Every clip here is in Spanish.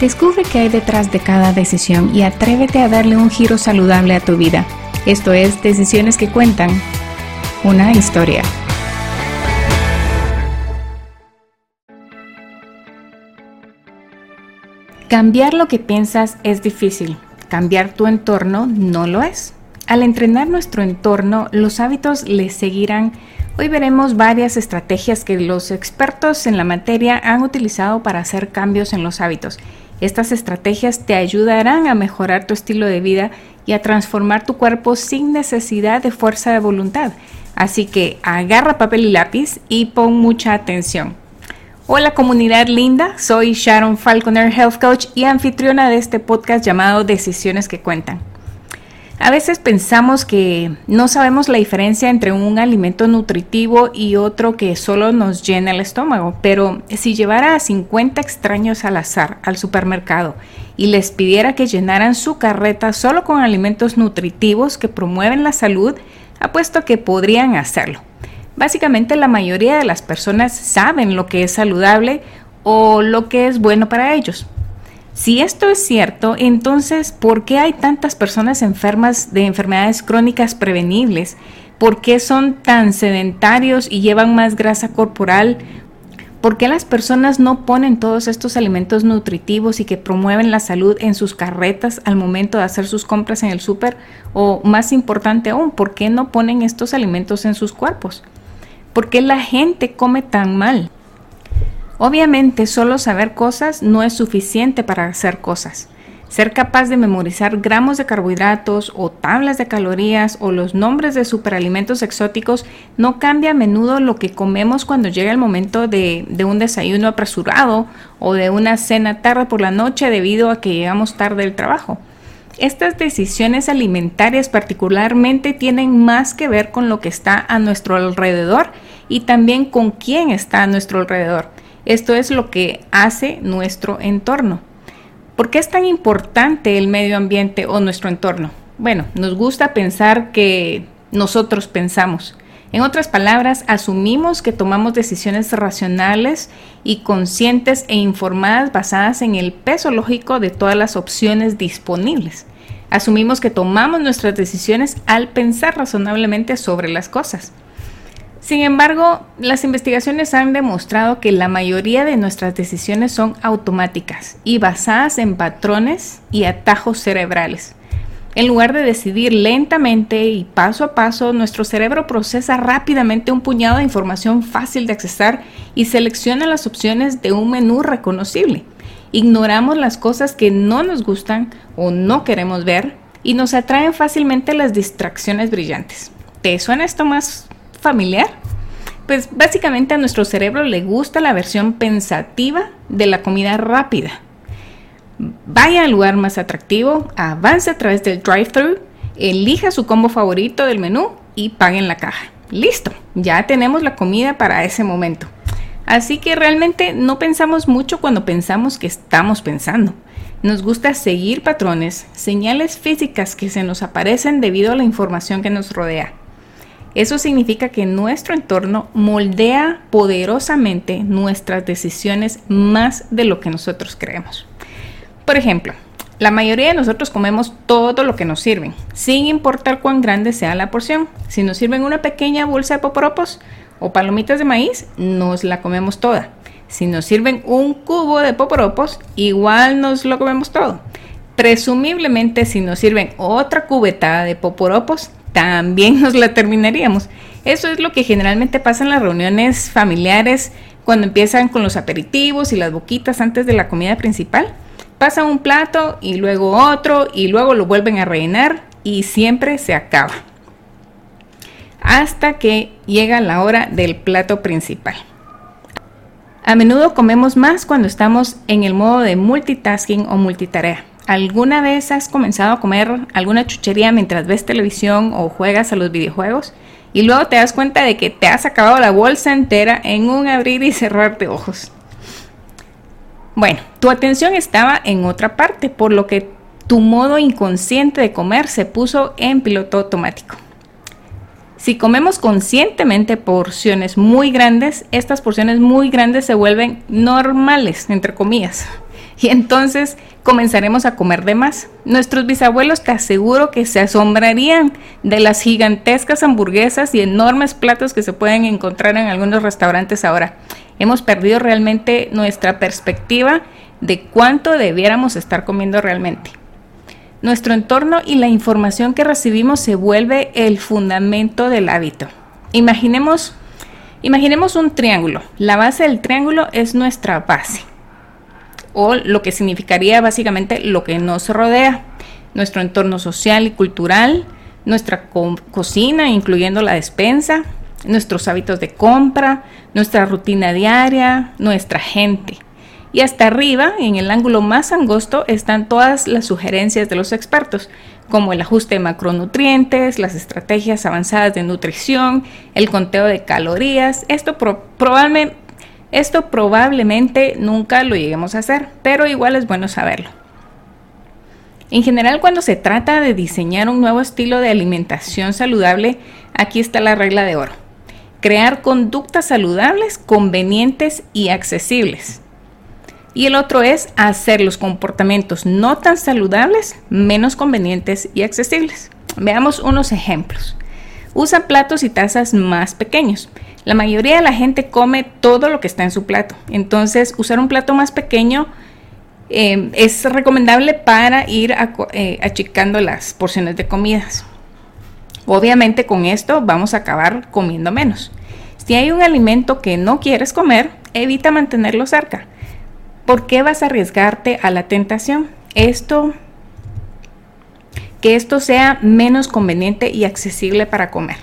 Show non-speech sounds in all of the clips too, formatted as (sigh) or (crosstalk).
Descubre qué hay detrás de cada decisión y atrévete a darle un giro saludable a tu vida. Esto es Decisiones que Cuentan, una historia. Cambiar lo que piensas es difícil, cambiar tu entorno no lo es. Al entrenar nuestro entorno, los hábitos le seguirán Hoy veremos varias estrategias que los expertos en la materia han utilizado para hacer cambios en los hábitos. Estas estrategias te ayudarán a mejorar tu estilo de vida y a transformar tu cuerpo sin necesidad de fuerza de voluntad. Así que agarra papel y lápiz y pon mucha atención. Hola comunidad linda, soy Sharon Falconer Health Coach y anfitriona de este podcast llamado Decisiones que Cuentan. A veces pensamos que no sabemos la diferencia entre un alimento nutritivo y otro que solo nos llena el estómago, pero si llevara a 50 extraños al azar al supermercado y les pidiera que llenaran su carreta solo con alimentos nutritivos que promueven la salud, apuesto que podrían hacerlo. Básicamente la mayoría de las personas saben lo que es saludable o lo que es bueno para ellos, si esto es cierto, entonces, ¿por qué hay tantas personas enfermas de enfermedades crónicas prevenibles? ¿Por qué son tan sedentarios y llevan más grasa corporal? ¿Por qué las personas no ponen todos estos alimentos nutritivos y que promueven la salud en sus carretas al momento de hacer sus compras en el súper? O más importante aún, ¿por qué no ponen estos alimentos en sus cuerpos? ¿Por qué la gente come tan mal? Obviamente solo saber cosas no es suficiente para hacer cosas. Ser capaz de memorizar gramos de carbohidratos o tablas de calorías o los nombres de superalimentos exóticos no cambia a menudo lo que comemos cuando llega el momento de, un desayuno apresurado o de una cena tarde por la noche debido a que llegamos tarde del trabajo. Estas decisiones alimentarias particularmente tienen más que ver con lo que está a nuestro alrededor y también con quién está a nuestro alrededor. Esto es lo que hace nuestro entorno. ¿Por qué es tan importante el medio ambiente o nuestro entorno? Bueno, nos gusta pensar que nosotros pensamos. En otras palabras, asumimos que tomamos decisiones racionales y conscientes e informadas basadas en el peso lógico de todas las opciones disponibles. Asumimos que tomamos nuestras decisiones al pensar razonablemente sobre las cosas. Sin embargo, las investigaciones han demostrado que la mayoría de nuestras decisiones son automáticas y basadas en patrones y atajos cerebrales. En lugar de decidir lentamente y paso a paso, nuestro cerebro procesa rápidamente un puñado de información fácil de accesar y selecciona las opciones de un menú reconocible. Ignoramos las cosas que no nos gustan o no queremos ver y nos atraen fácilmente las distracciones brillantes. ¿Te suena esto más familiar? Pues básicamente a nuestro cerebro le gusta la versión pensativa de la comida rápida. Vaya al lugar más atractivo, avance a través del drive-thru, elija su combo favorito del menú y pague en la caja. Listo, ya tenemos la comida para ese momento. Así que realmente no pensamos mucho cuando pensamos que estamos pensando. Nos gusta seguir patrones, señales físicas que se nos aparecen debido a la información que nos rodea. Eso significa que nuestro entorno moldea poderosamente nuestras decisiones más de lo que nosotros creemos. Por ejemplo, la mayoría de nosotros comemos todo lo que nos sirven, sin importar cuán grande sea la porción. Si nos sirven una pequeña bolsa de poporopos o palomitas de maíz, nos la comemos toda. Si nos sirven un cubo de poporopos, igual nos lo comemos todo. Presumiblemente, si nos sirven otra cubeta de poporopos, también nos la terminaríamos. Eso es lo que generalmente pasa en las reuniones familiares cuando empiezan con los aperitivos y las boquitas antes de la comida principal. Pasa un plato y luego otro y luego lo vuelven a rellenar y siempre se acaba. Hasta que llega la hora del plato principal. A menudo comemos más cuando estamos en el modo de multitasking o multitarea. ¿Alguna vez has comenzado a comer alguna chuchería mientras ves televisión o juegas a los videojuegos? Y luego te das cuenta de que te has acabado la bolsa entera en un abrir y cerrar de ojos. Bueno, tu atención estaba en otra parte, por lo que tu modo inconsciente de comer se puso en piloto automático. Si comemos conscientemente porciones muy grandes, estas porciones muy grandes se vuelven normales, entre comillas. Y entonces comenzaremos a comer de más. Nuestros bisabuelos te aseguro que se asombrarían de las gigantescas hamburguesas y enormes platos que se pueden encontrar en algunos restaurantes ahora. Hemos perdido realmente nuestra perspectiva de cuánto debiéramos estar comiendo realmente. Nuestro entorno y la información que recibimos se vuelve el fundamento del hábito. Imaginemos, imaginemos un triángulo. La base del triángulo es nuestra base o lo que significaría básicamente lo que nos rodea, nuestro entorno social y cultural, nuestra cocina, incluyendo la despensa, nuestros hábitos de compra, nuestra rutina diaria, nuestra gente. Y hasta arriba, en el ángulo más angosto, están todas las sugerencias de los expertos, como el ajuste de macronutrientes, las estrategias avanzadas de nutrición, el conteo de calorías. Esto probablemente esto probablemente nunca lo lleguemos a hacer, pero igual es bueno saberlo. En general, cuando se trata de diseñar un nuevo estilo de alimentación saludable, aquí está la regla de oro. Crear conductas saludables, convenientes y accesibles. Y el otro es hacer los comportamientos no tan saludables menos convenientes y accesibles. Veamos unos ejemplos. Usa platos y tazas más pequeños. La mayoría de la gente come todo lo que está en su plato. Entonces, usar un plato más pequeño eh, es recomendable para ir eh, achicando las porciones de comidas. Obviamente con esto vamos a acabar comiendo menos. Si hay un alimento que no quieres comer, evita mantenerlo cerca. ¿Por qué vas a arriesgarte a la tentación? Esto que esto sea menos conveniente y accesible para comer.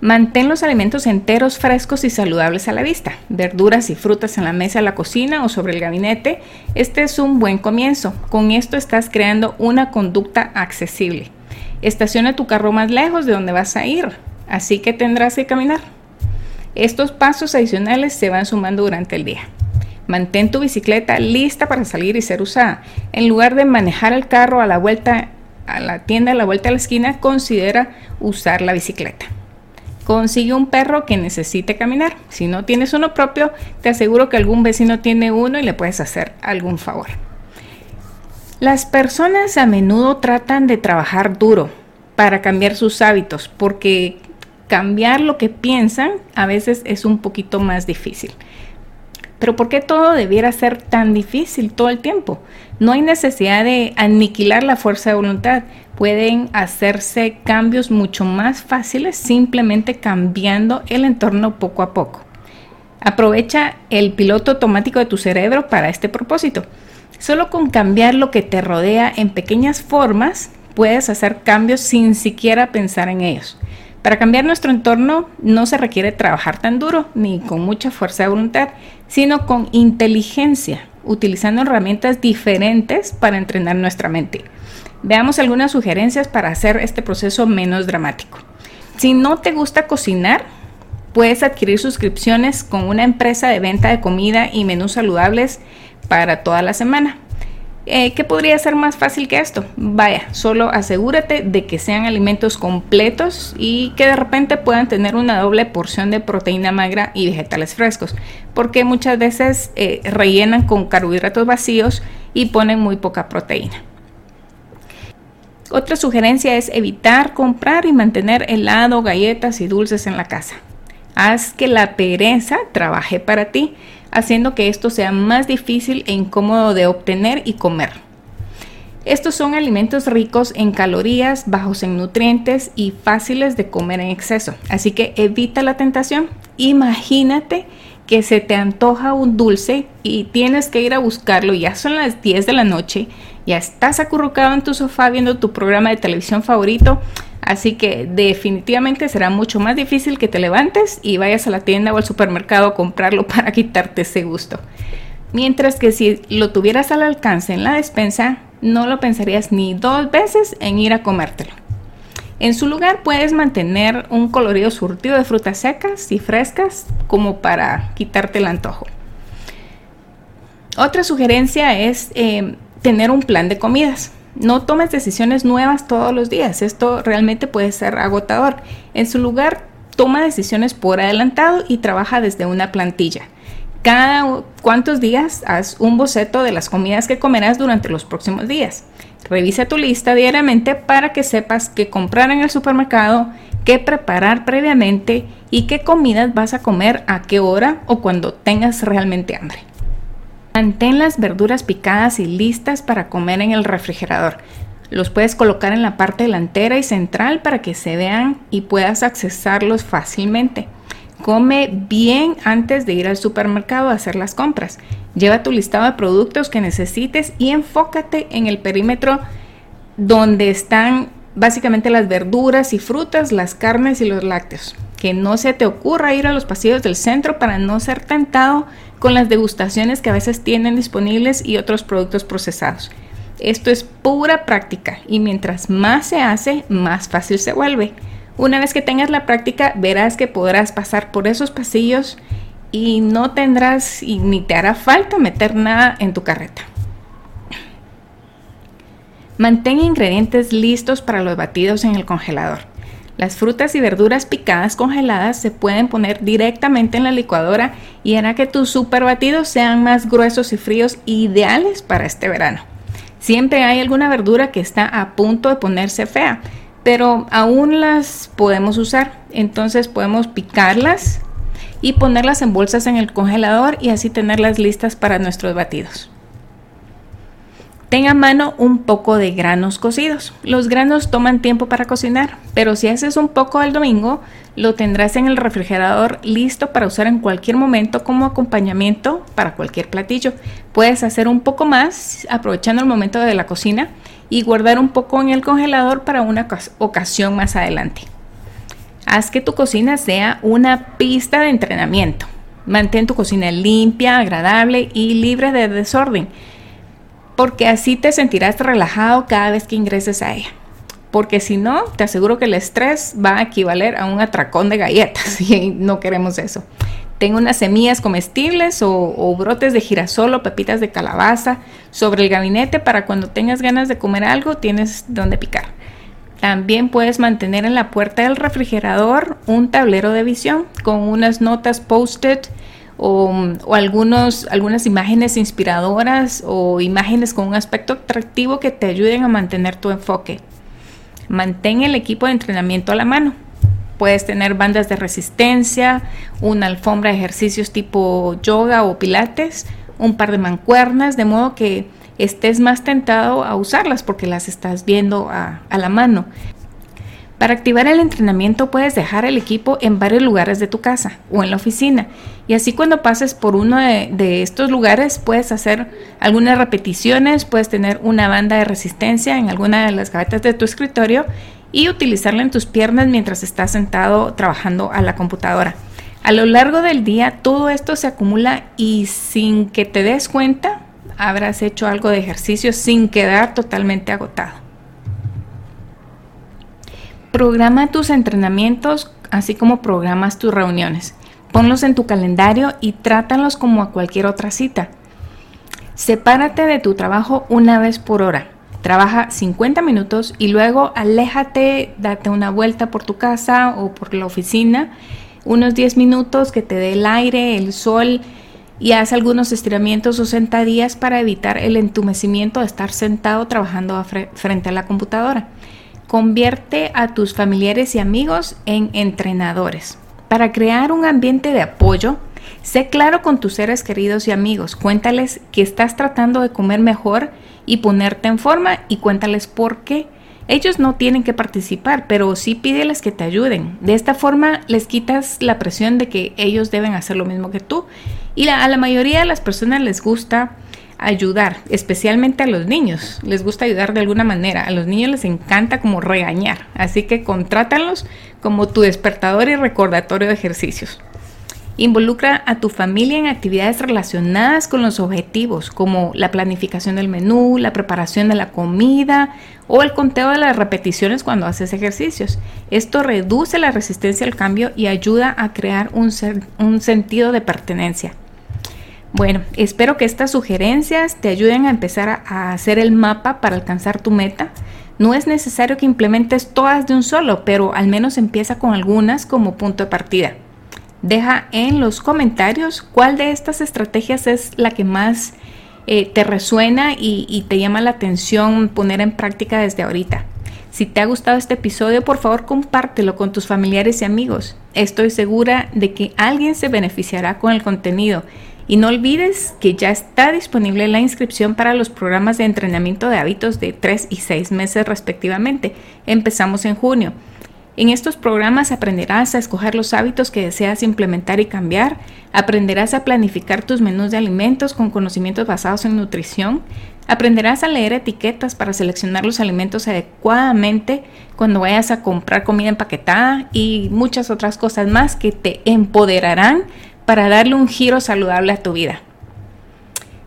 Mantén los alimentos enteros, frescos y saludables a la vista. Verduras y frutas en la mesa la cocina o sobre el gabinete. Este es un buen comienzo. Con esto estás creando una conducta accesible. Estaciona tu carro más lejos de donde vas a ir, así que tendrás que caminar. Estos pasos adicionales se van sumando durante el día. Mantén tu bicicleta lista para salir y ser usada. En lugar de manejar el carro a la vuelta a la tienda a la vuelta a la esquina, considera usar la bicicleta. Consigue un perro que necesite caminar. Si no tienes uno propio, te aseguro que algún vecino tiene uno y le puedes hacer algún favor. Las personas a menudo tratan de trabajar duro para cambiar sus hábitos porque cambiar lo que piensan a veces es un poquito más difícil. Pero ¿por qué todo debiera ser tan difícil todo el tiempo? No hay necesidad de aniquilar la fuerza de voluntad pueden hacerse cambios mucho más fáciles simplemente cambiando el entorno poco a poco. Aprovecha el piloto automático de tu cerebro para este propósito. Solo con cambiar lo que te rodea en pequeñas formas puedes hacer cambios sin siquiera pensar en ellos. Para cambiar nuestro entorno no se requiere trabajar tan duro ni con mucha fuerza de voluntad, sino con inteligencia, utilizando herramientas diferentes para entrenar nuestra mente. Veamos algunas sugerencias para hacer este proceso menos dramático. Si no te gusta cocinar, puedes adquirir suscripciones con una empresa de venta de comida y menús saludables para toda la semana. Eh, ¿Qué podría ser más fácil que esto? Vaya, solo asegúrate de que sean alimentos completos y que de repente puedan tener una doble porción de proteína magra y vegetales frescos, porque muchas veces eh, rellenan con carbohidratos vacíos y ponen muy poca proteína. Otra sugerencia es evitar comprar y mantener helado, galletas y dulces en la casa. Haz que la pereza trabaje para ti, haciendo que esto sea más difícil e incómodo de obtener y comer. Estos son alimentos ricos en calorías, bajos en nutrientes y fáciles de comer en exceso. Así que evita la tentación. Imagínate que se te antoja un dulce y tienes que ir a buscarlo, ya son las 10 de la noche ya estás acurrucado en tu sofá viendo tu programa de televisión favorito, así que definitivamente será mucho más difícil que te levantes y vayas a la tienda o al supermercado a comprarlo (laughs) para quitarte ese gusto. Mientras que si lo tuvieras al alcance en la despensa, no lo pensarías ni dos veces en ir a comértelo. En su lugar puedes mantener un colorido surtido de frutas secas y frescas como para quitarte el antojo. Otra sugerencia es eh, tener un plan de comidas. No tomes decisiones nuevas todos los días. Esto realmente puede ser agotador. En su lugar, toma decisiones por adelantado y trabaja desde una plantilla. Cada cuántos días haz un boceto de las comidas que comerás durante los próximos días. Revisa tu lista diariamente para que sepas qué comprar en el supermercado, qué preparar previamente y qué comidas vas a comer a qué hora o cuando tengas realmente hambre. Mantén las verduras picadas y listas para comer en el refrigerador. Los puedes colocar en la parte delantera y central para que se vean y puedas accesarlos fácilmente. Come bien antes de ir al supermercado a hacer las compras. Lleva tu listado de productos que necesites y enfócate en el perímetro donde están básicamente las verduras y frutas, las carnes y los lácteos. Que no se te ocurra ir a los pasillos del centro para no ser tentado con las degustaciones que a veces tienen disponibles y otros productos procesados. Esto es pura práctica y mientras más se hace, más fácil se vuelve. Una vez que tengas la práctica, verás que podrás pasar por esos pasillos y no tendrás y ni te hará falta meter nada en tu carreta. Mantén ingredientes listos para los batidos en el congelador. Las frutas y verduras picadas congeladas se pueden poner directamente en la licuadora y hará que tus super batidos sean más gruesos y fríos ideales para este verano. Siempre hay alguna verdura que está a punto de ponerse fea, pero aún las podemos usar. Entonces podemos picarlas y ponerlas en bolsas en el congelador y así tenerlas listas para nuestros batidos. Ten a mano un poco de granos cocidos. Los granos toman tiempo para cocinar, pero si haces un poco el domingo, lo tendrás en el refrigerador listo para usar en cualquier momento como acompañamiento para cualquier platillo. Puedes hacer un poco más aprovechando el momento de la cocina y guardar un poco en el congelador para una ocasión más adelante. Haz que tu cocina sea una pista de entrenamiento. Mantén tu cocina limpia, agradable y libre de desorden, porque así te sentirás relajado cada vez que ingreses a ella porque si no, te aseguro que el estrés va a equivaler a un atracón de galletas (laughs) y no queremos eso. Tengo unas semillas comestibles o, brotes de girasol o pepitas de calabaza sobre el gabinete para cuando tengas ganas de comer algo tienes donde picar. También puedes mantener en la puerta del refrigerador un tablero de visión con unas notas post-it o, algunos, algunas imágenes inspiradoras o imágenes con un aspecto atractivo que te ayuden a mantener tu enfoque. Mantén el equipo de entrenamiento a la mano. Puedes tener bandas de resistencia, una alfombra de ejercicios tipo yoga o pilates, un par de mancuernas, de modo que estés más tentado a usarlas porque las estás viendo a, a la mano. Para activar el entrenamiento puedes dejar el equipo en varios lugares de tu casa o en la oficina y así cuando pases por uno de, estos lugares puedes hacer algunas repeticiones, puedes tener una banda de resistencia en alguna de las gavetas de tu escritorio y utilizarla en tus piernas mientras estás sentado trabajando a la computadora. A lo largo del día todo esto se acumula y sin que te des cuenta habrás hecho algo de ejercicio sin quedar totalmente agotado. Programa tus entrenamientos así como programas tus reuniones. Ponlos en tu calendario y trátalos como a cualquier otra cita. Sepárate de tu trabajo una vez por hora. Trabaja 50 minutos y luego aléjate, date una vuelta por tu casa o por la oficina, unos 10 minutos que te dé el aire, el sol y haz algunos estiramientos o sentadillas para evitar el entumecimiento de estar sentado trabajando frente a la computadora. Convierte a tus familiares y amigos en entrenadores. Para crear un ambiente de apoyo, sé claro con tus seres queridos y amigos. Cuéntales que estás tratando de comer mejor y ponerte en forma y cuéntales por qué. Ellos no tienen que participar, pero sí pídeles que te ayuden. De esta forma les quitas la presión de que ellos deben hacer lo mismo que tú. Y a la mayoría de las personas les gusta ayudar, especialmente a los niños. Les gusta ayudar de alguna manera. A los niños les encanta como regañar. Así que contrátalos como tu despertador y recordatorio de ejercicios. Involucra a tu familia en actividades relacionadas con los objetivos, como la planificación del menú, la preparación de la comida o el conteo de las repeticiones cuando haces ejercicios. Esto reduce la resistencia al cambio y ayuda a crear un, un sentido de pertenencia. Bueno, espero que estas sugerencias te ayuden a empezar a, hacer el mapa para alcanzar tu meta. No es necesario que implementes todas de un solo, pero al menos empieza con algunas como punto de partida. Deja en los comentarios cuál de estas estrategias es la que más eh, te resuena y, y te llama la atención poner en práctica desde ahorita. Si te ha gustado este episodio, por favor compártelo con tus familiares y amigos. Estoy segura de que alguien se beneficiará con el contenido. Y no olvides que ya está disponible la inscripción para los programas de entrenamiento de hábitos de 3 y 6 meses respectivamente. Empezamos en junio. En estos programas aprenderás a escoger los hábitos que deseas implementar y cambiar, aprenderás a planificar tus menús de alimentos con conocimientos basados en nutrición, aprenderás a leer etiquetas para seleccionar los alimentos adecuadamente cuando vayas a comprar comida empaquetada y muchas otras cosas más que te empoderarán para darle un giro saludable a tu vida.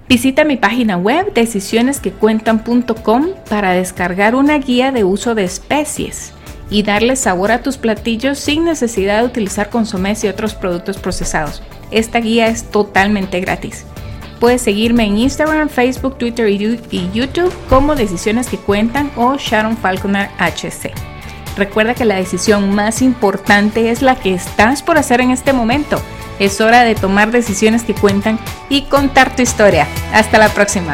Visita mi página web decisionesquecuentan.com para descargar una guía de uso de especies y darle sabor a tus platillos sin necesidad de utilizar consomés y otros productos procesados. Esta guía es totalmente gratis. Puedes seguirme en Instagram, Facebook, Twitter y YouTube como Decisiones que Cuentan o Sharon Falconer HC. Recuerda que la decisión más importante es la que estás por hacer en este momento. Es hora de tomar decisiones que cuentan y contar tu historia. Hasta la próxima.